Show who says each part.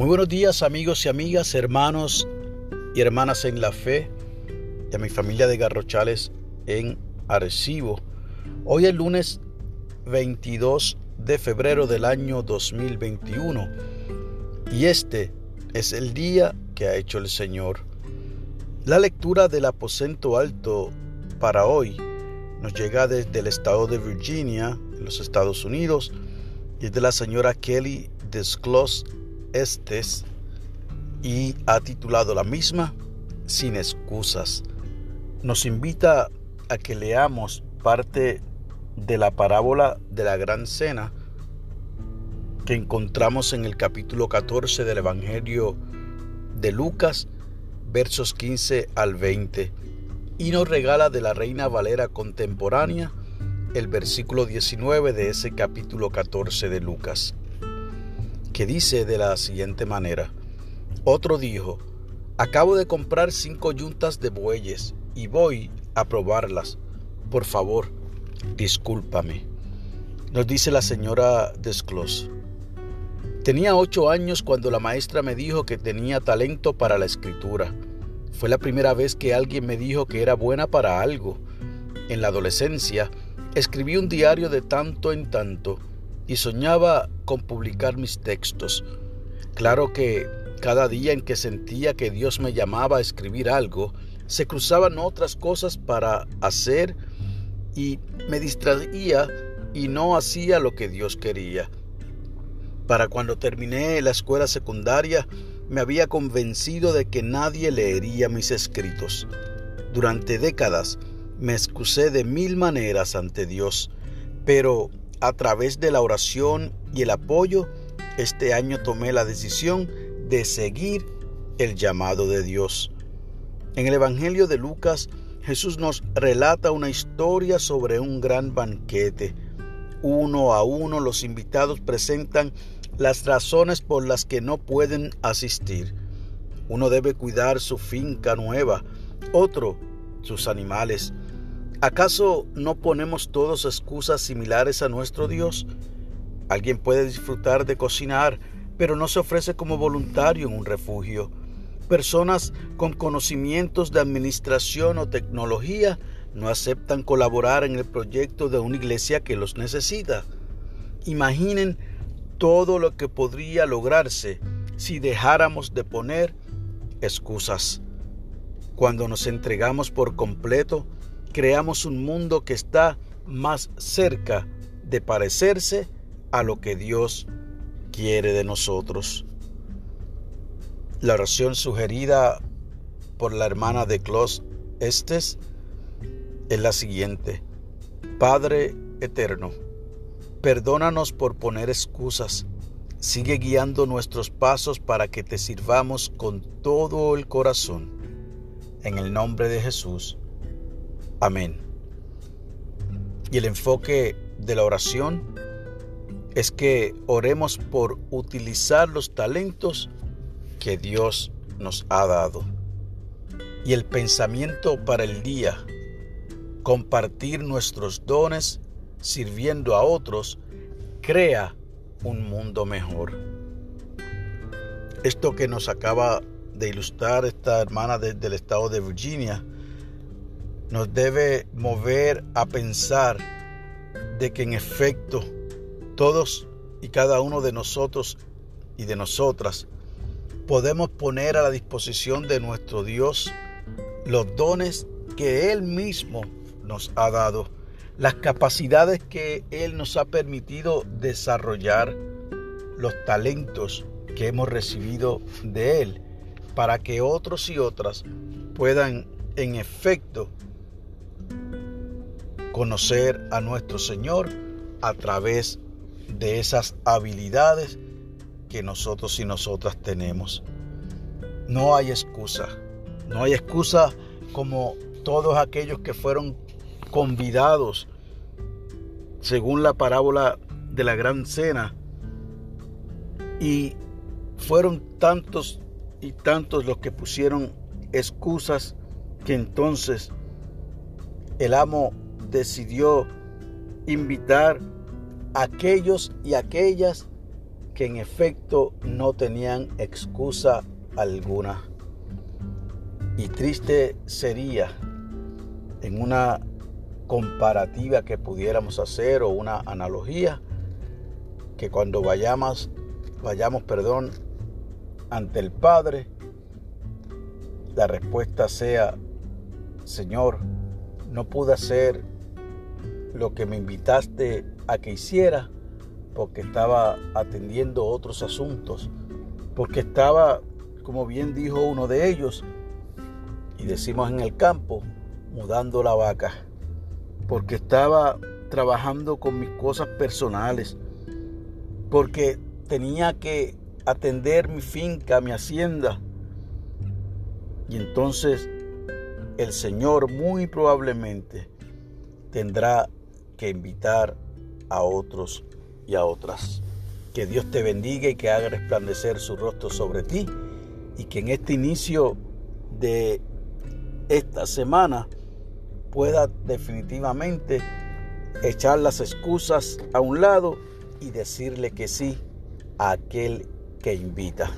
Speaker 1: Muy buenos días amigos y amigas, hermanos y hermanas en la fe y a mi familia de Garrochales en Arecibo. Hoy es lunes 22 de febrero del año 2021 y este es el día que ha hecho el Señor. La lectura del aposento alto para hoy nos llega desde el estado de Virginia, en los Estados Unidos, y es de la señora Kelly Desclos Estes y ha titulado la misma Sin excusas. Nos invita a que leamos parte de la parábola de la gran cena que encontramos en el capítulo 14 del Evangelio de Lucas, versos 15 al 20 y nos regala de la Reina Valera contemporánea el versículo 19 de ese capítulo 14 de Lucas, que dice de la siguiente manera, otro dijo, acabo de comprar cinco yuntas de bueyes y voy a probarlas. Por favor, discúlpame. Nos dice la señora Desclos. Tenía ocho años cuando la maestra me dijo que tenía talento para la escritura. Fue la primera vez que alguien me dijo que era buena para algo. En la adolescencia, escribí un diario de tanto en tanto y soñaba con publicar mis textos. Claro que cada día en que sentía que Dios me llamaba a escribir algo, se cruzaban otras cosas para hacer y me distraía y no hacía lo que Dios quería. Para cuando terminé la escuela secundaria, me había convencido de que nadie leería mis escritos. Durante décadas me excusé de mil maneras ante Dios, pero a través de la oración y el apoyo, este año tomé la decisión de seguir el llamado de Dios. En el Evangelio de Lucas, Jesús nos relata una historia sobre un gran banquete. Uno a uno los invitados presentan las razones por las que no pueden asistir. Uno debe cuidar su finca nueva, otro sus animales. ¿Acaso no ponemos todos excusas similares a nuestro Dios? Alguien puede disfrutar de cocinar, pero no se ofrece como voluntario en un refugio. Personas con conocimientos de administración o tecnología no aceptan colaborar en el proyecto de una iglesia que los necesita. Imaginen todo lo que podría lograrse si dejáramos de poner excusas. Cuando nos entregamos por completo, creamos un mundo que está más cerca de parecerse a lo que Dios quiere de nosotros. La oración sugerida por la hermana de Clos Estes es la siguiente. Padre eterno, Perdónanos por poner excusas. Sigue guiando nuestros pasos para que te sirvamos con todo el corazón. En el nombre de Jesús. Amén. Y el enfoque de la oración es que oremos por utilizar los talentos que Dios nos ha dado. Y el pensamiento para el día, compartir nuestros dones sirviendo a otros, crea un mundo mejor. Esto que nos acaba de ilustrar esta hermana del estado de Virginia nos debe mover a pensar de que en efecto todos y cada uno de nosotros y de nosotras podemos poner a la disposición de nuestro Dios los dones que Él mismo nos ha dado las capacidades que Él nos ha permitido desarrollar, los talentos que hemos recibido de Él, para que otros y otras puedan en efecto conocer a nuestro Señor a través de esas habilidades que nosotros y nosotras tenemos. No hay excusa, no hay excusa como todos aquellos que fueron convidados según la parábola de la gran cena. Y fueron tantos y tantos los que pusieron excusas que entonces el amo decidió invitar a aquellos y aquellas que en efecto no tenían excusa alguna. Y triste sería en una comparativa que pudiéramos hacer o una analogía que cuando vayamos vayamos, perdón, ante el Padre, la respuesta sea, Señor, no pude hacer lo que me invitaste a que hiciera porque estaba atendiendo otros asuntos, porque estaba, como bien dijo uno de ellos, y decimos en el campo, mudando la vaca, porque estaba trabajando con mis cosas personales, porque tenía que atender mi finca, mi hacienda. Y entonces el Señor muy probablemente tendrá que invitar a otros y a otras. Que Dios te bendiga y que haga resplandecer su rostro sobre ti y que en este inicio de esta semana pueda definitivamente echar las excusas a un lado y decirle que sí a aquel que invita.